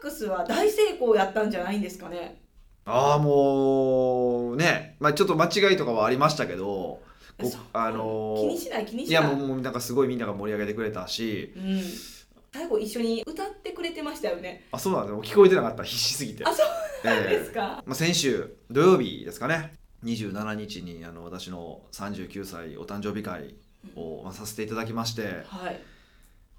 ックスは大成功やったんじゃないんですかね。ああもうね、まあ、ちょっと間違いとかはありましたけどあのー気にしない気にいしない。やもうなんかすごいみんなが盛り上げてくれたし。うん、最後一緒に歌ってくれてましたよね。あそうなんですよ。聞こえてなかった。必死すぎて。あそうなんええですか、まあ、先週土曜日ですかね。27日にあの私の39歳お誕生日会を、まあ、させていただきまして。はい。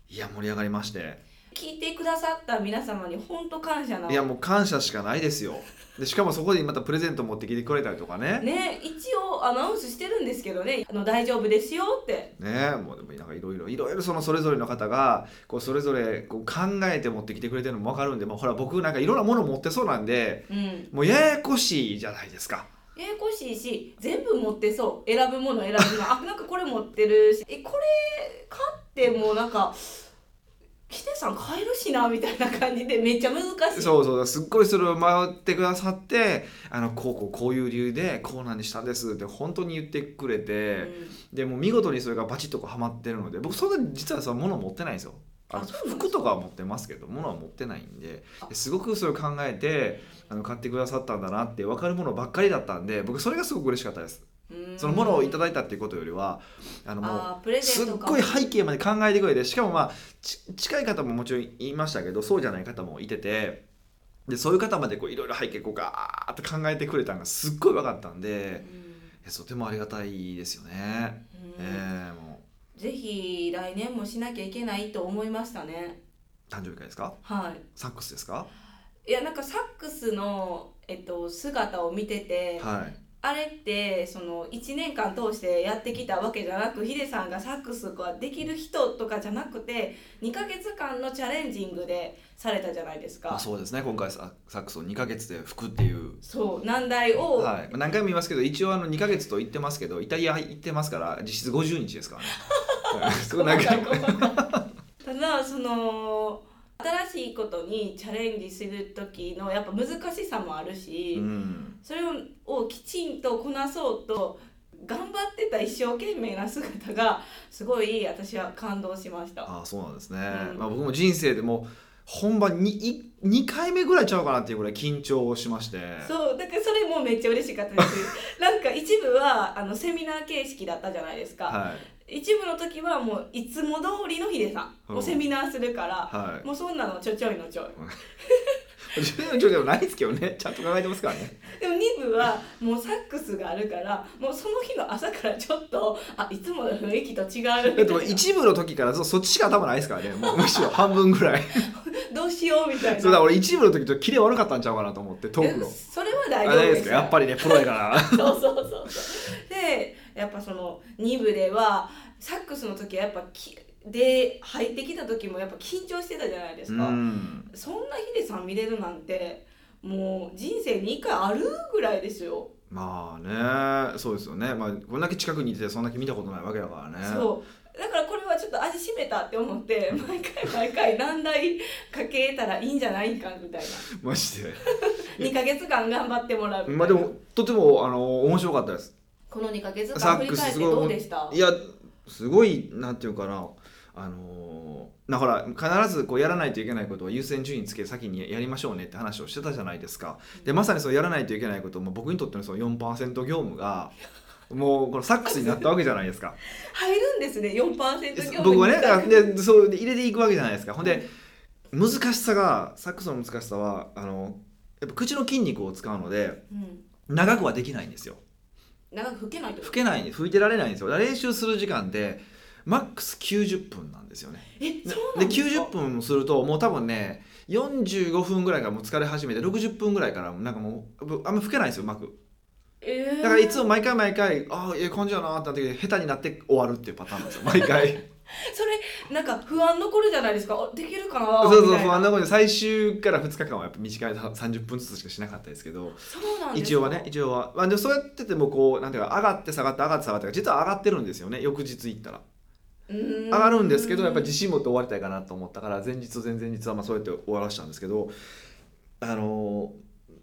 いや盛り上がりまして聞いてくださった皆様に本当感謝ないやもう感謝しかないですよ。でしかもそこでまたプレゼント持ってきてくれたりとかね。ね一応アナウンスしてるんですけどね。あの大丈夫ですよって。ねもうでもなんかいろいろいろいろそのそれぞれの方がこうそれぞれこう考えて持ってきてくれてるのも分かるんで、まあ、ほら僕なんかいろんなもの持ってそうなんでうん。もうややこしいじゃないですか。ややこしいし全部持ってそう。選ぶもの選ぶの。あなんかこれ持ってるし。えこれ買ってもなんかヒデさん買えるしなみたいな感じでめっちゃ難しい。そうそうすっごいそれを迷ってくださってあのこうこうこういう理由でこうなんにしたんですって本当に言ってくれて、でもう見事にそれがバチッとこうはまってるので僕そんな実はその物持ってないんですよ。あの服とかは持ってますけど物は持ってないんでですごくそれを考えてあの買ってくださったんだなって分かるものばっかりだったんで僕それがすごく嬉しかったです。うんそのものをいただいたっていうことよりはあのもうすっごい背景まで考えてくれてしかもまあち近い方ももちろんいましたけどそうじゃない方もいててでそういう方までこういろいろ背景こうガーッと考えてくれたのがすっごい分かったんでうん。とてもありがたいですよね。うん。えー、もぜひ来年もしなきゃいけないと思いましたね。う誕生日会ですか？はい。サックスですか？いやなんかサックスの、えっと、姿を見てて、はいあれってその1年間通してやってきたわけじゃなくヒデさんがサックスができる人とかじゃなくて2ヶ月間のチャレンジングでされたじゃないですか、まあ、そうですね。今回ササックスを2ヶ月で吹くっていう。そう難題を、はい、まあ何回も言いますけど一応あの2ヶ月と言ってますけどイタリア行ってますから実質50日ですからね。ただその新しいことにチャレンジする時のやっぱ難しさもあるし、うん。それをきちんとこなそうと頑張ってた一生懸命な姿がすごい私は感動しました。ああそうなんですね、うん。まあ、僕も人生でも本番に2回目ぐらいちゃうかなっていうぐらい緊張しまして。そうだからそれもめっちゃ嬉しかったです。なんか一部はあのセミナー形式だったじゃないですか、はい一部の時はもういつも通りのヒデさん、うセミナーするから、はい。もうそんなのちょちょいのちょい。自分の状態もないですけどね。ちゃんと考えてますからね。でも2部はもうサックスがあるからもうその日の朝からちょっとあいつもの雰囲気と違うだっても一部の時からそそっちしか頭ないですからね。もう むしろ半分ぐらい。どうしようみたいな。そうだ俺一部の時とキレ悪かったんちゃうかなと思ってトークの。えそれは大あ丈夫ですやっぱりねプロやから。そうそうそうそう。でやっぱその2部ではサックスの時はやっぱきで入ってきた時もやっぱ緊張してたじゃないですか、うん。そんなヒデさん見れるなんてもう人生に1回あるぐらいですよ、まあねそうですよね。まあこれだけ近くにいてそんだけ見たことないわけだからね。そう。だからこれはちょっと味しめたって思って毎回毎回難題かけたらいいんじゃないかみたい マジで。な2ヶ月間頑張ってもらうまあでもとてもあの面白かったです。この2ヶ月サ間振り返ってどうでした？いやすごいなんていうかなあのーなほら必ずこうやらないといけないことを優先順位つけ先にやりましょうねって話をしてたじゃないですか。でまさにそうやらないといけないことも僕にとってのその4%業務がもうこのサックスになったわけじゃないですか。入るんですね4%業務僕はねでそうで入れていくわけじゃないですか。ほんで難しさがサックスの難しさはあのやっぱ口の筋肉を使うのでうん。長くはできないんですよ長く吹けないと吹けない吹いてられないんですよ。だから練習する時間ってマックス90分なんですよね。えでそうなんですか？90分もするともう多分ね45分ぐらいからもう疲れ始めて60分ぐらいからなんかもうあんま吹けないんですようまくえー。だからいつも毎回毎回ああええ感じやなってなって下手になって終わるっていうパターンなんですよ毎回 それなんか不安残るじゃないですか。あできるかなそうそう不安なことで最終から2日間はやっぱ短い30分ずつしかしなかったですけど。そうなんですか一応はね一応は、まあ、でもそうやっててもこうなんていうか上がって下がって上がって下がって実は上がってるんですよね。翌日行ったら。上上がるんですけどやっぱり自信持って終わりたいかなと思ったから前日と前々日はまあそうやって終わらせたんですけど。あの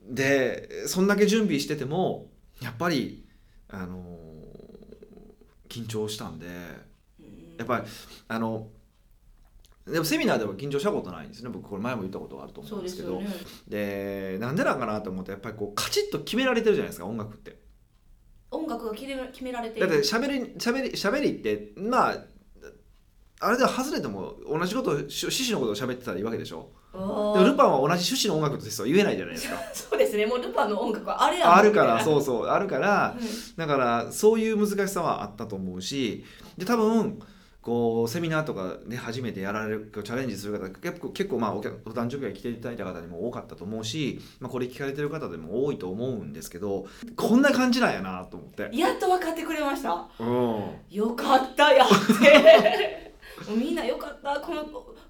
でそんだけ準備しててもやっぱりあの緊張したんでやっぱりあのでもセミナーでも緊張したことないんですね。僕これ前も言ったことがあると思そううんでけど。でね。でなんでなんかなと思ってやっぱりこうカチッと決められてるじゃないですか音楽って。音楽が決め決められてだってしゃべりしゃべりしゃべりってまああれでは外れても同じことを趣旨のことを喋ってたらいいわけでしょ。あでー。もルパンは同じ趣旨の音楽としては言えないじゃないですか。そうですね。もうルパンの音楽はあれやあるから そうそうあるからなうん。だからそういう難しさはあったと思うし。で多分こうセミナーとかで初めてやられるチャレンジする方結構結構まあお誕生日が来ていただいた方にも多かったと思うし、まあ、これ聞かれてる方でも多いと思うんですけどこんな感じなんやなと思って。やっと分かってくれました。うん。よかったやって。もうみんなよかった。この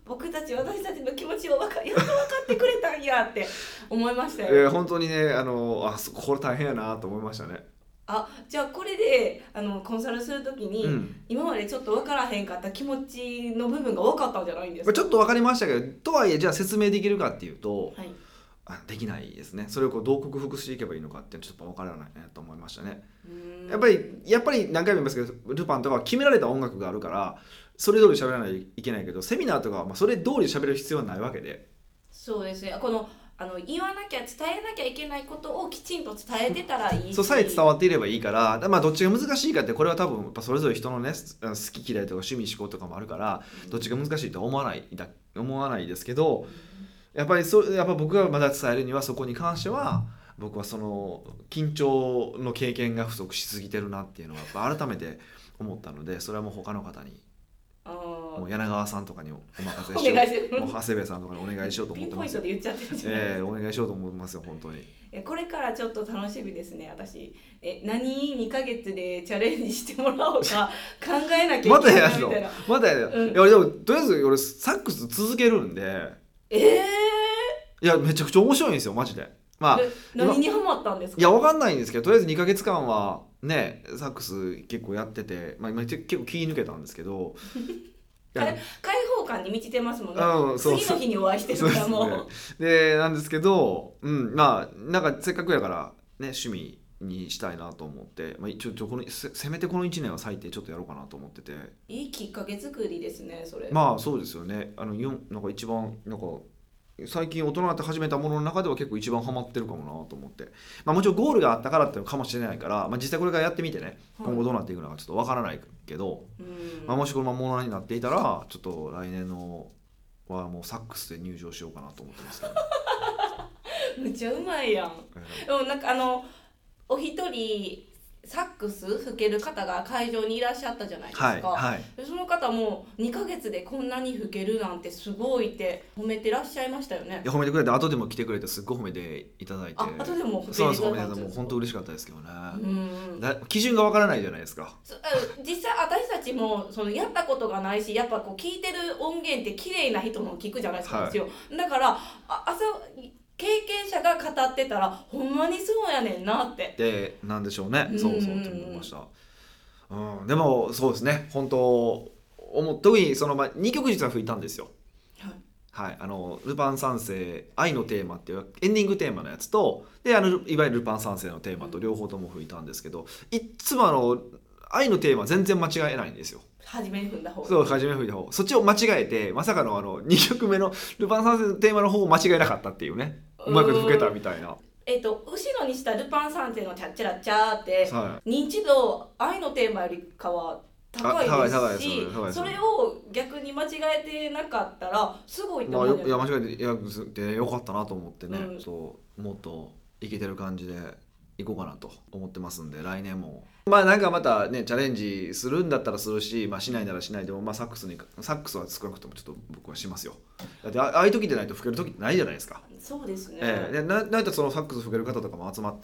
僕たち私たちの気持ちをわかやっと分かってくれたんやって思いましたよ、えー本当にねあのあそこれ大変やなと思いましたね。あじゃあこれであのコンサルするときに、うん。今までちょっと分からへんかった気持ちの部分が分かったんじゃないんですか？まあちょっと分かりましたけどとはいえじゃあ説明できるかっていうとはい。あできないですね。それをこうどう克服していけばいいのかっていうのはちょっと分からないなと思いましたね。やっぱりやっぱり何回も言いますけどルパンとかは決められた音楽があるからそれ通り喋らないといけないけどセミナーとかはまあそれ通り喋る必要はないわけで。そうですね。このあの言わなきゃ伝えなきゃいけないことをきちんと伝えてたらいいし。そうさえ伝わっていればいいからだまあどっちが難しいかってこれは多分やっぱそれぞれ人のね好き嫌いとか趣味思考とかもあるからどっちが難しいとは思わないだ思わないですけどやっぱりそうやっぱ僕がまだ伝えるにはそこに関しては僕はその緊張の経験が不足しすぎてるなっていうのはやっぱ改めて思ったのでそれはもう他の方に。あもう柳川さんとかにお任せおしよ願いします。うもう長谷部さんとかにお願いしようと思ってますポイントで言っちゃってるじゃないです。かええお願いしようと思いますよ本当に。えこれからちょっと楽しみですね私。え何2ヶ月でチャレンジしてもらおうか考えなきゃまいけないみたいな。またやるの、うん。いやでもとりあえず俺サックス続けるんで。ええ。いやめちゃくちゃ面白いんですよマジで。まあで何にハマったんですか？いやわかんないんですけどとりあえず2か月間はねサックス結構やってて、まあ、今結構気抜けたんですけど開放感に満ちてますもんね、うん次の日にお会いしてるからもう。ね。でなんですけどうんまあなんかせっかくやからね趣味にしたいなと思って、まあ、ちょちょこのせせめてこの1年は最低ちょっとやろうかなと思ってて。いいきっかけ作りですねそれ、まあそうですよね。あのなんか一番なんか最近大人になって始めたものの中では結構一番ハマってるかもなと思って、まあ、もちろんゴールがあったからっていうのかもしれないから、まあ、実際これからやってみてねはい。今後どうなっていくのかちょっとわからないけど、うん。まあ、もしこのままものになっていたらちょっと来年のはもうサックスで入場しようかなと思ってますけど、むっちゃうまいやん。えでもなんかあのお一人サックス吹ける方が会場にいらっしゃったじゃないですか、はいはい。でその方も2ヶ月でこんなに吹けるなんてすごいって褒めてらっしゃいましたよね。いや褒めてくれて後でも来てくれてすっごい褒めていただいて。あ後でもそう吹けてくそう褒めてもう本当嬉しかったですけどね、うん。だ基準がわからないじゃないですか。実際私たちもそのやったことがないしやっぱこう聞いてる音源って綺麗な人の聞くじゃないですか、はい。だからあ朝経験者が語ってたらほんまにそうやねんなって。でなんでしょうね。うん。そうそうって思いました、うん、でもそうですね。本当思っ特にその、まあ、2曲実は吹いたんですよ。はい。はい、あの「ルパン三世愛のテーマ」っていうエンディングテーマのやつとであのいわゆる「ルパン三世」のテーマと両方とも吹いたんですけどいっつもあの愛のテーマ全然間違えないんですよ。初めに踏んだ方が。そう初め吹いた方。そっちを間違えてまさかのあの2曲目の「ルパン三世」のテーマの方を間違えなかったっていうね。うまく吹けたみたいな。えっと後ろにしたルパン三世のチャッチャラチャーっては認知度愛のテーマよりかは高いですしそれを逆に間違えてなかったらすごいい、まあ、と思うよいや間違えていやでよかったなと思ってね、うん。そうもっといけてる感じでいこうかなと思ってますんで来年も。まあなんかまたねチャレンジするんだったらするし、まあ、しないならしないでも、まあ、サックスにサックスは少なくともちょっと僕はしますよ。だってあああいう時でないと吹ける時ってないじゃないですか、そうですね、ええ。でななんとそのサックス吹ける方とかも集まっ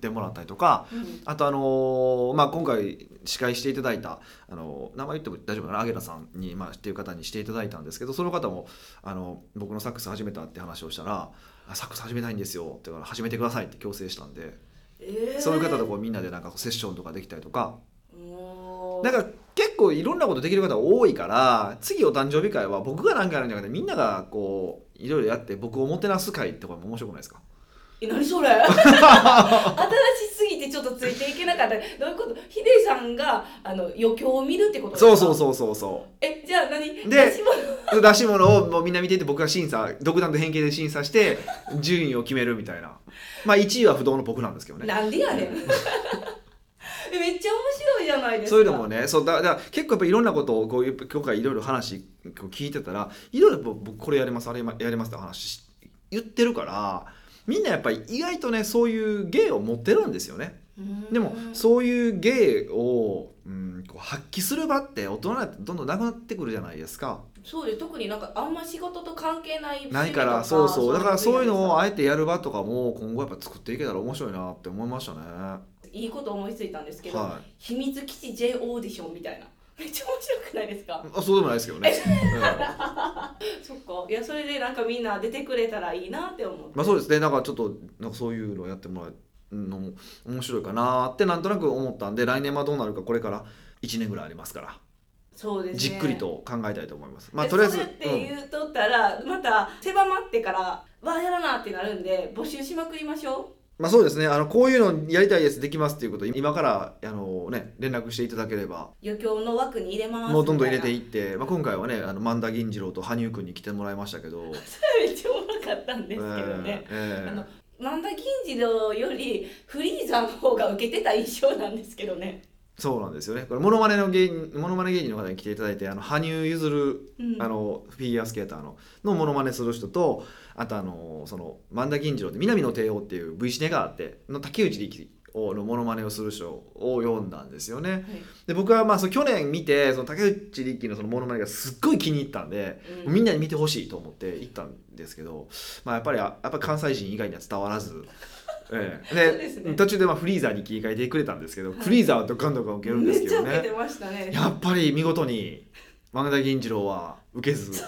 てもらったりとかうん。あとあのーまあ今回司会していただいたあの名前言っても大丈夫かなアゲラさんに、まあ、っていう方にしていただいたんですけどその方もあの僕のサックス始めたって話をしたら「あサックス始めたいんですよ」って言うから始めてくださいって強制したんで、えー。そういう方とこうみんなでなんかセッションとかできたりとか。なんか結構いろんなことできる方多いから次お誕生日会は僕が何かやるんじゃなくてみんながこういろいろやって僕をもてなす会ってこれも面白くないですか？え何それ？新しっとついていけなかった。どういうこと？ヒデさんがあの余興を見るってことですか？そうそうそうそうそえじゃあ何？で出し物？う出し物をもうみんな見ていて僕が審査独断と偏見で審査して順位を決めるみたいな。まあ1位は不動の僕なんですけどね。なんでやねん。えめっちゃ面白いじゃないですか。そういうのもねそうだだ結構やっぱいろんなことをこう今回いろいろ話聞いてたらいろいろ僕これやりますあれやりますって話し言ってるからみんなやっぱり意外とねそういう芸を持ってるんですよねでもそういう芸を、うん、こう発揮する場って大人になってどんどんなくなってくるじゃないですか。そうで特になんかあんま仕事と関係ないないからそうそう。だからそういうのをああえてやる場とかも今後やっぱ作っていけたら面白いなって思いましたね。いいこと思いついたんですけど、は秘密基地 J オーディションみたいな。めっちゃ面白くないですか？あそうでもないですけどね、そっか。いやそれでなんかみんな出てくれたらいいなって思って。まあそうですね。なんかちょっとなんかそういうのをやってもらうのも面白いかなってなんとなく思ったんで来年はどうなるかこれから1年ぐらいありますから。そうですね。じっくりと考えたいと思います。まあでとりあえず、それって言うとったら、また狭まってからわあやらなってなるんで募集しまくりましょまあそうですね。あのこういうのやりたいですできますっていうことを今からあのね連絡していただければ。う余興の枠に入れますもうどんどん入れていいって、まあ今回はねあの万田銀次郎と羽生くんに来てもらいましたけど、めっちゃおもろかったんですけどね、ええ。あの万田銀次郎よりフリーザの方が受けてた印象なんですけどね、そうなんですよね。これモノマネの芸人モノマネ芸人の方に来ていただいてあの羽生結弦うん、あのフィギュアスケーターののモノマネする人とあとあのその万田銀次郎って南の帝王っていう V シネがあっての竹内力をのモノマネをする人を読んだんですよね。はい。で僕はまあその去年見てその竹内力のそのモノマネがすっごい気に入ったんで、うん。みんなに見てほしいと思って行ったんですけど、まあ、やっぱりやっぱり関西人以外には伝わらず。ええ、ですね。途中でまあフリーザーに切り替えてくれたんですけど、はいフリーザーはドカンドカン受けるんですけどね。ね。やっぱり見事に万田銀次郎は受けず。うん。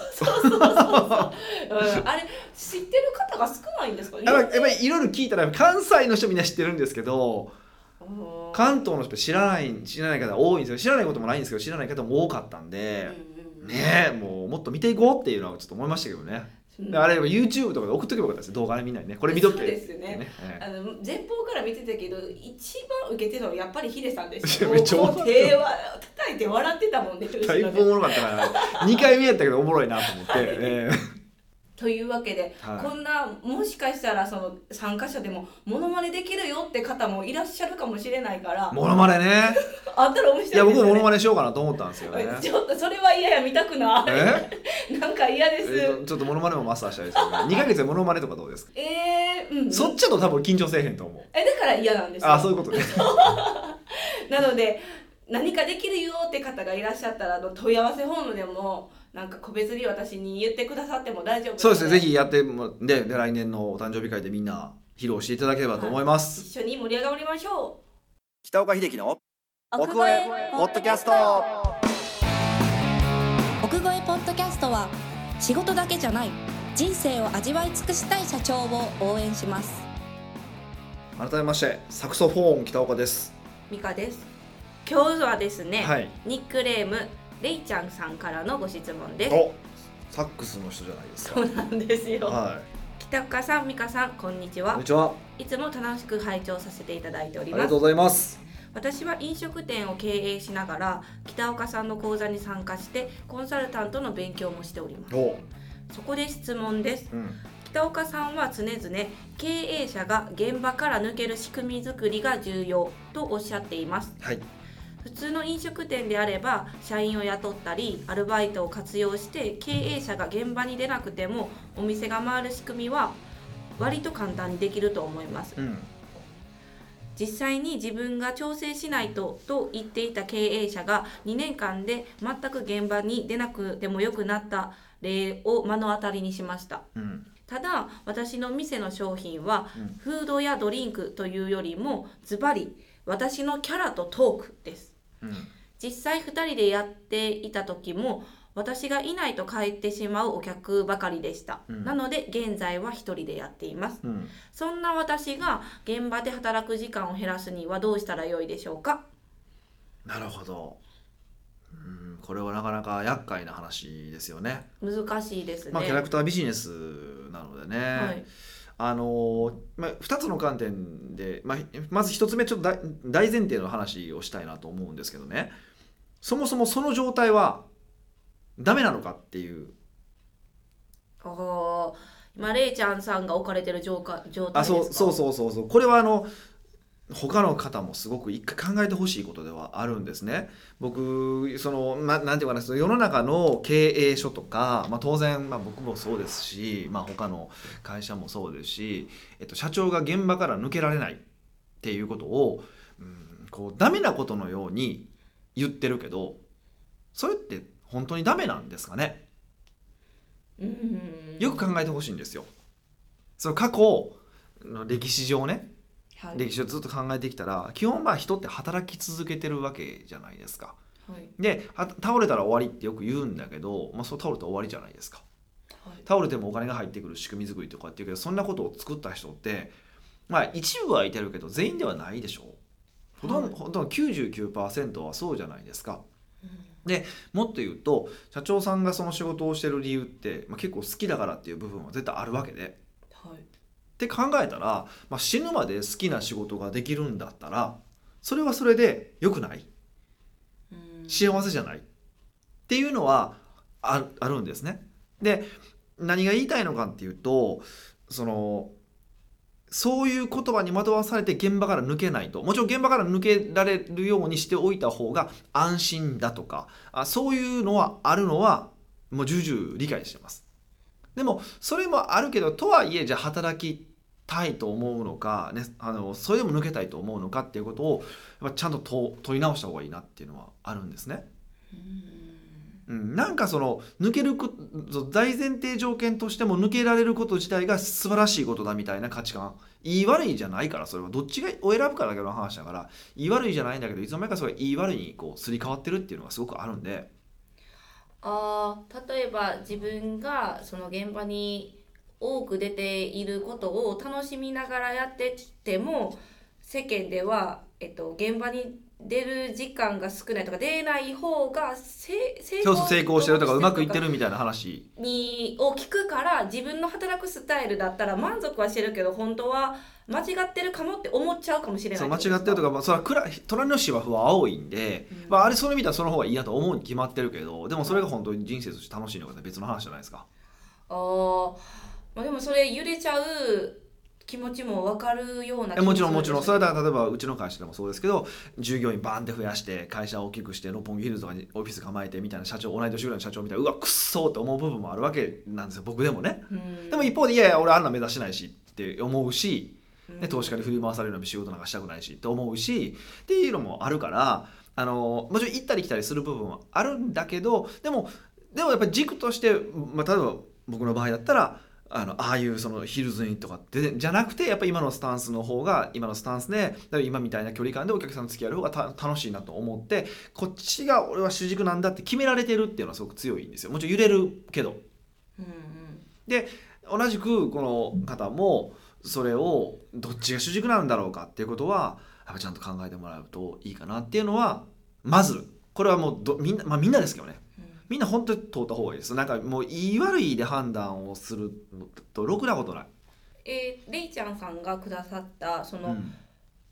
あれ知ってる方が少ないんですか？ねやっぱりいろいろ聞いたら関西の人みんな知ってるんですけどうん。関東の人知らない知らない方多いんですよ。知らないこともないんですけど知らない方も多かったんで、うんうん。ねえもうもっと見ていこうっていうのはちょっと思いましたけどね、あれ YouTube とかで送っとけばよかったです。動画でみんなにね。これ見とけ。そうですよね。ええ。あの前方から見てたけど一番受けてたのはやっぱりヒデさんでした。めっちゃ手は叩いて笑ってたもんねだいぶおもろかったな2 回目やったけどおもろいなと思って、えというわけで、はい。こんなもしかしたらその参加者でもモノマネできるよって方もいらっしゃるかもしれないからえモノマネね。あったら面白いね。いや僕もモノマネしようかなと思ったんですよね。ちょっとそれは嫌や見たくな。いえ？なんか嫌です。えちょっとモノマネもマスターしたいですよね。2ヶ月でモノマネとかどうですか？えー、うんそっちだと多分緊張せえへんと思う。えだから嫌なんですよ。あそういうことね。なので何かできるよって方がいらっしゃったらあの問い合わせフォームでもなんか個別に私に言ってくださっても大丈夫そうですね。ぜひやってもでで来年のお誕生日会でみんな披露していただければと思います、一緒に盛り上がりましょ北岡秀樹のう奥越えポッドキャスト。奥越えポッドキャストは仕事だけじゃない人生を味わい尽くしたい社長を応援します。改めましてサクソフォーン北岡です。ミカです。今日はですね、はい。ニックネームレイちゃんさんからのご質問です。おサックスの人じゃないですか。そうなんですよ、は北岡さん、美香さん、こんにちは。いこんに。ちは。いつも楽しく拝聴させていただいております。ありがとう。ございます。私は飲食店を経営しながら北岡さんの講座に参加してコンサルタントの勉強もしております。お。そこで質問です。うん。北岡さんは常々経営者が現場から抜ける仕組み作りが重要とおっしゃっています。はい普通の飲食店であれば社員を雇ったりアルバイトを活用して経営者が現場に出なくてもお店が回る仕組みは割と簡単にできると思います。うん。実際に自分が調整しないとと言っていた経営者が2年間で全く現場に出なくてもよくなった例を目の当たりにしました。うん。ただ私の店の商品はうん。フードやドリンクというよりもズバリ私のキャラとトークです。うん実際2人でやっていた時も私がいないと帰ってしまうお客ばかりでした、うん。なので現在は1人でやっています。うん。そんな私が現場で働く時間を減らすにはどうしたらよいでしょうか？なるほど。うんこれはなかなか厄介な話ですよね。難しいですね。まあキャラクタービジネスなのでね、はい、あのーまあ、2つの観点で、まあ、まず1つ目ちょっと大大前提の話をしたいなと思うんですけどね。そもそもその状態はダメなのかっていう。ああ今レイちゃんさんが置かれてる状態状態あですか？そうそうそうそうそう。これはあの他の方もすごく一回考えてほしいことではあるんですね。僕その、ま、なんていうかな世の中の経営書とか、まあ、当然、まあ、僕もそうですし、まあ、他の会社もそうですし、えっと、社長が現場から抜けられないっていうことを、うん、こうダメなことのように言ってるけどそれって本当にダメなんですかね？うんよく考えてほしいんですよ。その過去の歴史上ねはい歴史をずっと考えてきたら基本まあ人って働き続けてるわけじゃないですか。はいでは倒れたら終わりってよく言うんだけど、まあ、そう倒れたら終わりじゃないですか。はい倒れてもお金が入ってくる仕組み作りとかっていうけどそんなことを作った人ってまあ一部はいてるけど全員ではないでしょう。ほとんはいどほとんど99%はそうじゃないですか。うんもっと言うと社長さんがその仕事をしてる理由って、まあ、結構好きだからっていう部分は絶対あるわけで。はいって考えたら、まあ、死ぬまで好きな仕事ができるんだったらそれはそれで良くない？うん幸せじゃない？っていうのはああるんですね。で何が言いたいのかっていうとそのそういう言葉に惑わされて現場から抜けないともちろん現場から抜けられるようにしておいた方が安心だとかあそういうのはあるのはもう重々理解してます。でもそれもあるけどとはいえじゃあ働きたいと思うのか、ね、あのそれでも抜けたいと思うのかっていうことをやっぱちゃんと問問い直した方がいいなっていうのはあるんですね。うん、なんかその抜けること大前提条件としても抜けられること自体が素晴らしいことだみたいな価値観。言い悪いじゃないからそれは。どっちがを選ぶかだけの話だから。言い悪いじゃないんだけどいつの間にかそれが言い悪いにこうすり替わってるっていうのがすごくあるんでああ例えば自分がその現場に多く出ていることを楽しみながらやってても世間では、えっと、現場に出る時間が少ないとか出ない方がせ成そうそう成功してるとかうまくいってるるみたいな話。にを聞くから自分の働くスタイルだったら満足はしてるけど本当は間違ってるかもって思っちゃうかもしれない。そう間違ってるとか、まあ、それは暗い隣の芝生は青いんで、うん。まあ、あれそれ見たらその方がいいなと思うに決まってるけどでもそれが本当に人生として楽しいのかって別の話じゃないですか。あー、まあでもそれ揺れちゃう気持ちも分かるようなえもちろんもちろん。それだはだから例えばうちの会社でもそうですけど従業員バーンって増やして会社を大きくして六本木ヒルズとかにオフィス構えてみたいな社長同い年ぐらいの社長みたいな。うわくっそーって思う部分もあるわけなんですよ。僕でもね。でも一方でいやいや俺あんな目指してないしって思うしで投資家に振り回されるような仕事なんかしたくないしって思うしっていうのもあるからあのもちろん行ったり来たりする部分はあるんだけどでもでもやっぱり軸として、まあ、例えば僕の場合だったらあのああいうそのヒルズインとかってじゃなくてやっぱり今のスタンスの方が今のスタンスで今みたいな距離感でお客さんと付き合う方がた楽しいなと思ってこっちが俺は主軸なんだって決められてるっていうのはすごく強いんですよ。もちろん揺れるけど。うんうん。で同じくこの方もそれをどっちが主軸なんだろうかっていうことはやっぱちゃんと考えてもらうといいかなっていうのはまずこれはもうどみんなまあみんなですけどね。うんみんな本当に通った方がいいです。なんかもういい悪いで判断をするのとろくなことない、えーレイちゃんさんがくださったその、うん。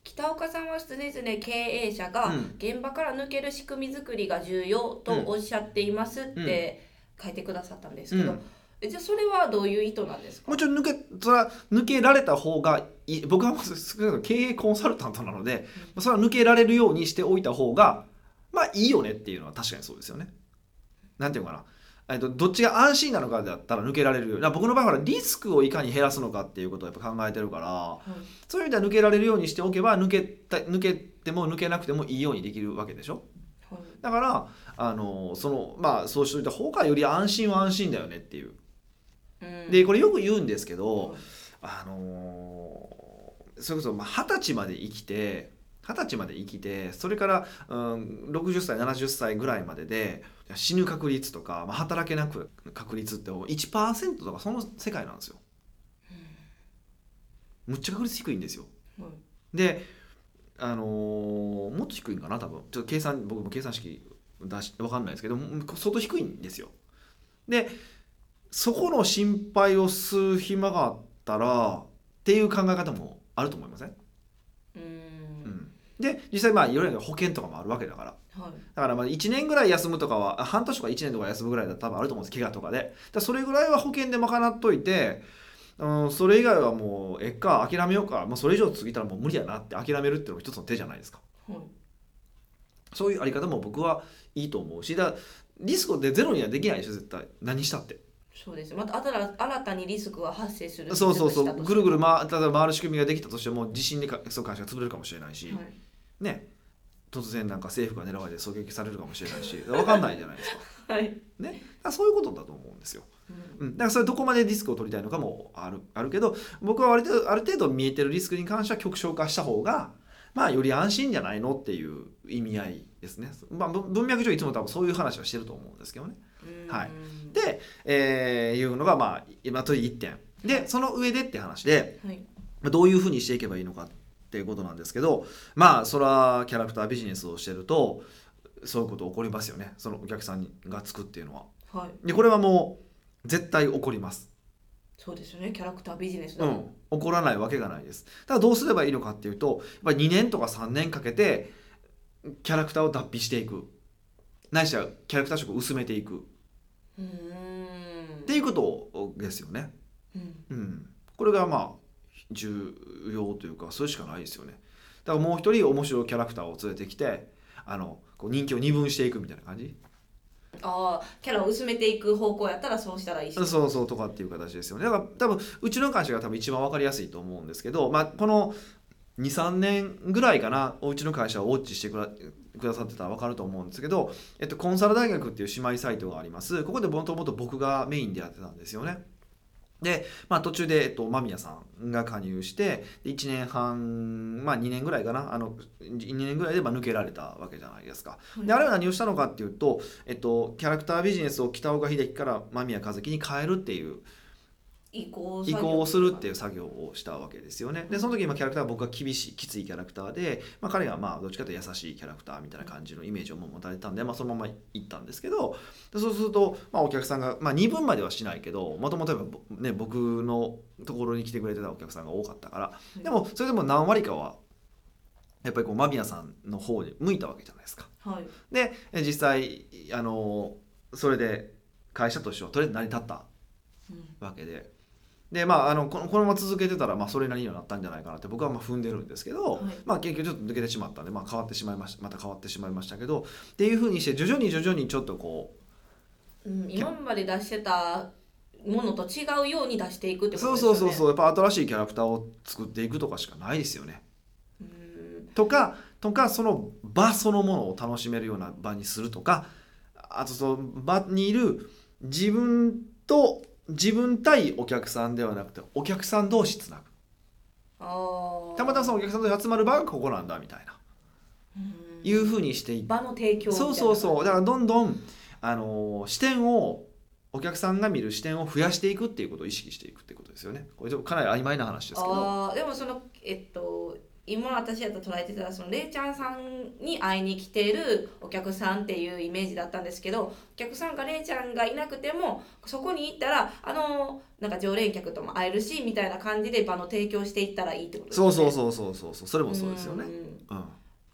北岡さんは常々経営者がうん。現場から抜ける仕組み作りが重要とおっしゃっていますって書いてくださったんですけど、うん。えじゃあそれはどういう意図なんですか？もちろん抜けそれは抜けられた方がいい。僕は経営コンサルタントなので、まあそれは抜けられるようにしておいた方がまあいいよねっていうのは確かにそうですよね。なんていうのかな。えっとどっちが安心なのかだったら抜けられるよ。僕の場合はリスクをいかに減らすのかっていうことをやっぱ考えてるからそういう意味では抜けられるようにしておけば抜けた抜けても抜けなくてもいいようにできるわけでしょ。はい。だからあのそのまあそうしといた方がより安心は安心だよねっていう。うん。でこれよく言うんですけど、はい。あのーそれこそまあ二十歳まで生きて二十歳まで生きてそれから、うん、60歳70歳ぐらいまでで死ぬ確率とか、まあ、働けなく確率って1%とかその世界なんですよ。むっちゃ確率低いんですよ。はいであのーもっと低いんかな多分ちょっと計算僕も計算式出し分かんないですけども相当低いんですよ。でそこの心配をする暇があったらっていう考え方もあると思いません、ううんんで実際まあいろいろ保険とかもあるわけだからはい。だからまあ1年ぐらい休むとかはあ半年とか1年とか休むぐらいだったら多分あると思うんです怪我とかで。だそれぐらいは保険で賄っといて、うん、それ以外はもうえっか諦めようか。もうそれ以上過ぎたらもう無理やなって諦めるっていうのも一つの手じゃないですか。はい。そういうあり方も僕はいいと思うしだリスクでゼロにはできないでしょ絶対。何したって。そうですまた新新たにリスクが発生するそうそうそう。ぐるぐる、ま回例えば回る仕組みができたとしても地震でかそう会社が潰れるかもしれないし、はい。ね突然なんか政府が狙われて狙撃されるかもしれないし分かんないじゃないですか。はい。ね。だからそういうことだと思うんですよ。うん。うん、だからそれどこまでリスクを取りたいのかもあるあるけど僕はある程度ある程度見えてるリスクに関しては極小化した方がまあより安心じゃないのっていう意味合いですね、まあ、文文脈上いつも多分そういう話はしてると思うんですけどね。うん。はい。で、えーいうのがまあ今という1点。でその上でって話ではい。まあどういうふうにしていけばいいのかっていうことなんですけどまあそれはキャラクタービジネスをしてるとそういうこと起こりますよね。そのお客さんがつくっていうのは。はい。でこれはもう絶対起こります。そうですよね。キャラクタービジネスだもうん、起こらないわけがないです。ただどうすればいいのかっていうとやっぱり2年とか3年かけてキャラクターを脱皮していく。ないしはキャラクター色を薄めていく。っうーん。ていうことですよね。うん。うん、これがまあ重要というかそれしかないですよね。だからもう一人面白いキャラクターを連れてきてあのこう人気を二分していくみたいな感じああキャラを薄めていく方向やったらそうしたらいいしそうそうとかっていう形ですよねだから多分うちの会社が多分一番分かりやすいと思うんですけど、まあ、この23年ぐらいかなおうちの会社をウォッチしてくだくださってたら分かると思うんですけど、えっと、コンサル大学っていう姉妹サイトがありますここでもともと僕がメインでやってたんですよね。で、まあ、途中で、えっと、間宮さんが加入してで1年半、まあ、2年ぐらいかなあの2年ぐらいでまあ抜けられたわけじゃないですか。はいであれは何をしたのかっていうと、えっと、キャラクタービジネスを北岡秀樹から間宮和樹に変えるっていう移行移行をするっていうう作業をしたわけですよね。でその時今キャラクターは僕が厳しいきついキャラクターで、まあ、彼がまあどっちかというと優しいキャラクターみたいな感じのイメージを持たれたんで、まあ、そのまま行ったんですけどでそうすると、まあ、お客さんが、まあ、2分まではしないけどもともとね僕のところに来てくれてたお客さんが多かったからでもそれでも何割かはやっぱりこう間宮さんの方に向いたわけじゃないですか。はいでえ実際あのそれで会社としてはとりあえず成り立ったうんわけで。でまあ、あのこのこのまま続けてたら、まあ、それなりにはなったんじゃないかなって僕はまあ踏んでるんですけど、はい。まあ、結局ちょっと抜けてしまったんで、まあ、変わってしまいましたまた変わってしまいましたけどっていうふうにして徐々に徐々にちょっとこうん、今まで出してたものと違うように出していくってうことですよね。そうそうそうそう。やっぱ新しいキャラクターを作っていくとかしかないですよね。うん。とかとかその場そのものを楽しめるような場にするとかあとその場にいる自分と自分対お客さんではなくてお客さん同士つなぐ。たまたまそのお客さんと集まる場がここなんだみたいな。うん。いうふうにしていって。場の提供そうそうそう。だからどんどん、あのー視点をお客さんが見る視点を増やしていくっていうことを意識していくってことですよね。これちょっとかなり曖昧な話ですけど。でもそのえっと今私やったら捉えてたらそのれいちゃんさんに会いに来てるお客さんっていうイメージだったんですけどお客さんがれいちゃんがいなくてもそこに行ったらあのなんか常連客とも会えるしみたいな感じで場の提供していったらいいってことですそね。うそうそうそうそうそうそれもそうですよね。うん。うん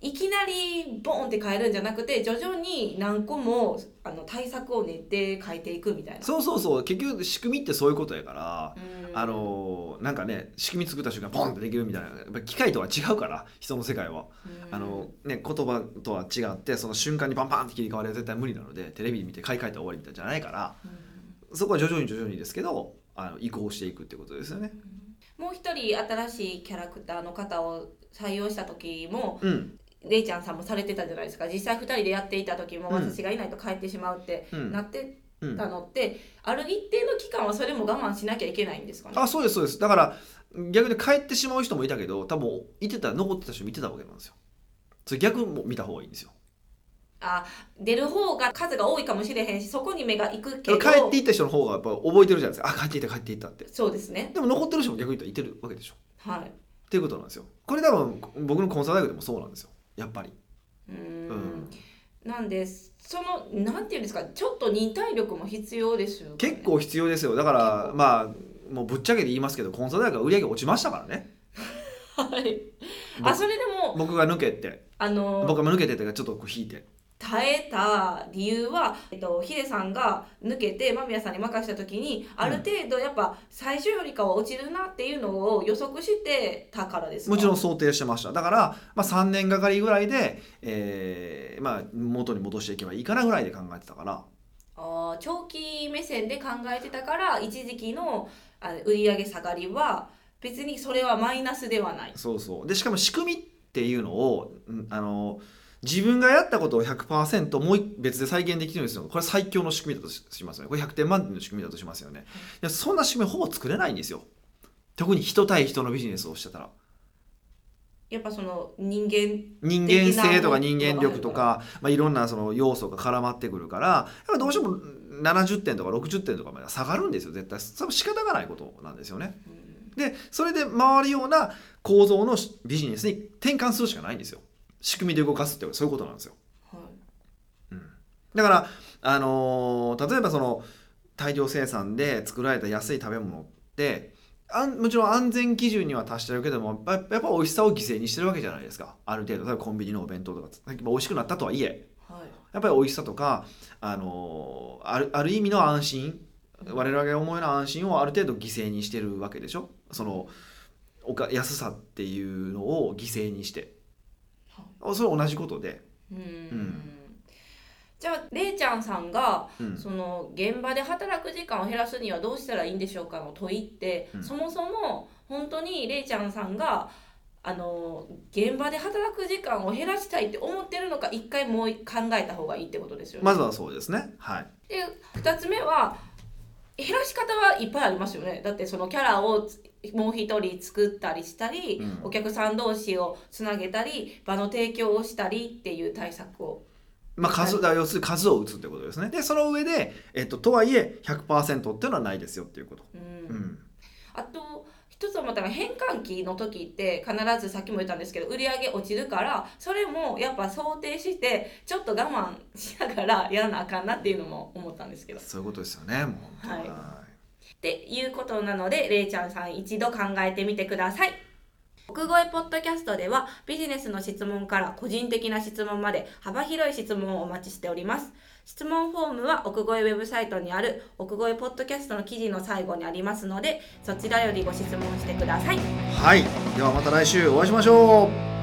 いきなりボーンって変えるんじゃなくて徐々に何個もあの対策を練って変えていくみたいな。そうそうそう。結局仕組みってそういうことやからうん。あのーなんかね仕組み作った瞬間ポンってできるみたいな。やっぱり機械とは違うから人の世界は。うん。あのね言葉とは違ってその瞬間にパンパンって切り替わりは絶対無理なのでテレビ見て買い替えたら終わりみたいじゃないからうん。そこは徐々に徐々にですけどあの移行していくってことですよね。もう一人新しいキャラクターの方を採用した時もうんれいちゃんさんもされてたじゃないですか。実際2人でやっていた時もうん。私がいないと帰ってしまうってうん。なってうんたのって、ある一定の期間はそれも我慢しなきゃいけないんですかね。あそうですそうです。だから逆に帰ってしまう人もいたけど多分いてた残ってた人見てたわけなんですよ。それ逆も見た方がいいんですよ。あ出る方が数が多いかもしれへんしそこに目が行くけど。帰っていった人の方がやっぱ覚えてるじゃないですか。あ帰っていった帰っていったって。そうですね。でも残ってる人も逆に言ったらいてるわけでしょ。はい。っていうことなんですよ。これ多分僕のコンサル大学でもそうなんですよやっぱり。うん。ん。なんでそのなんていうんですかちょっと忍耐力も必要ですよ、ね、結構必要ですよ。だからまあもうぶっちゃけて言いますけどコンサル大学売り上げ落ちましたからね。はい。あそれでも僕が抜けて。あの僕が抜けてというかちょっとこう引いて耐えた理由は、えっと、ヒデさんが抜けて間宮さんに任した時にある程度やっぱ最初よりかは落ちるなっていうのを予測してたからですか？もちろん想定してました。だから、まあ、3年がかりぐらいで、えーまあ、元に戻していけばいいかなぐらいで考えてたから。長期目線で考えてたから一時期のあ売上下がりは別にそれはマイナスではない。そうそう。でしかも仕組みっていうのをうんあの自分がやったことを100%もう一別で再現できるんですよこれ最強の仕組みだとししますよね。これ100点満点の仕組みだとしますよね。そんな仕組みほぼ作れないんですよ。特に人対人のビジネスをしてたら。やっぱその人間人間性とか人間力とか、まあ、いろんなその要素が絡まってくるからやっぱどうしても70点とか60点とかまで下がるんですよ。絶対。それは仕方がないことなんですよね。でそれで回るような構造のビジネスに転換するしかないんですよ仕組みで動かすってそういうことなんですよ。はい。だから、あのー例えばその大量生産で作られた安い食べ物ってあんもちろん安全基準には達してるけどもやっぱやっぱ美味しさを犠牲にしてるわけじゃないですか。ある程度。例えばコンビニのお弁当とかさっきも美味しくなったとはいえ。はい。やっぱり美味しさとか、あのーあるある意味の安心。我々が思うような安心をある程度犠牲にしてるわけでしょそのおか安さっていうのを犠牲にしてそれは同じことで、うん。ん。じゃあれいちゃんさんがうん。その現場で働く時間を減らすにはどうしたらいいんでしょうかの問いって、うん。そもそも本当にれいちゃんさんがあの現場で働く時間を減らしたいって思ってるのか一回もう考えた方がいいってことですよね。まずはそうですね。はい。で2つ目は減らし方はいっぱいありますよね。だってそのキャラをつもう一人作ったりしたり、うん。お客さん同士をつなげたり場の提供をしたりっていう対策を。まあ、数要するに数を打つってことですね。でその上で、えっと、とはいえ100%っていうのはないですよっていうこと、うん。うん、あと一つ思った変換期の時って必ずさっきも言ったんですけど売り上げ落ちるからそれもやっぱ想定してちょっと我慢しながらやらなあかんなっていうのも思ったんですけど。そういうことですよねもうはいっていうことなのでれいちゃんさん一度考えてみてください。奥越ポッドキャストではビジネスの質問から個人的な質問まで幅広い質問をお待ちしております。質問フォームは奥越ウェブサイトにある奥越ポッドキャストの記事の最後にありますのでそちらよりご質問してください。はい。ではまた来週お会いしましょう。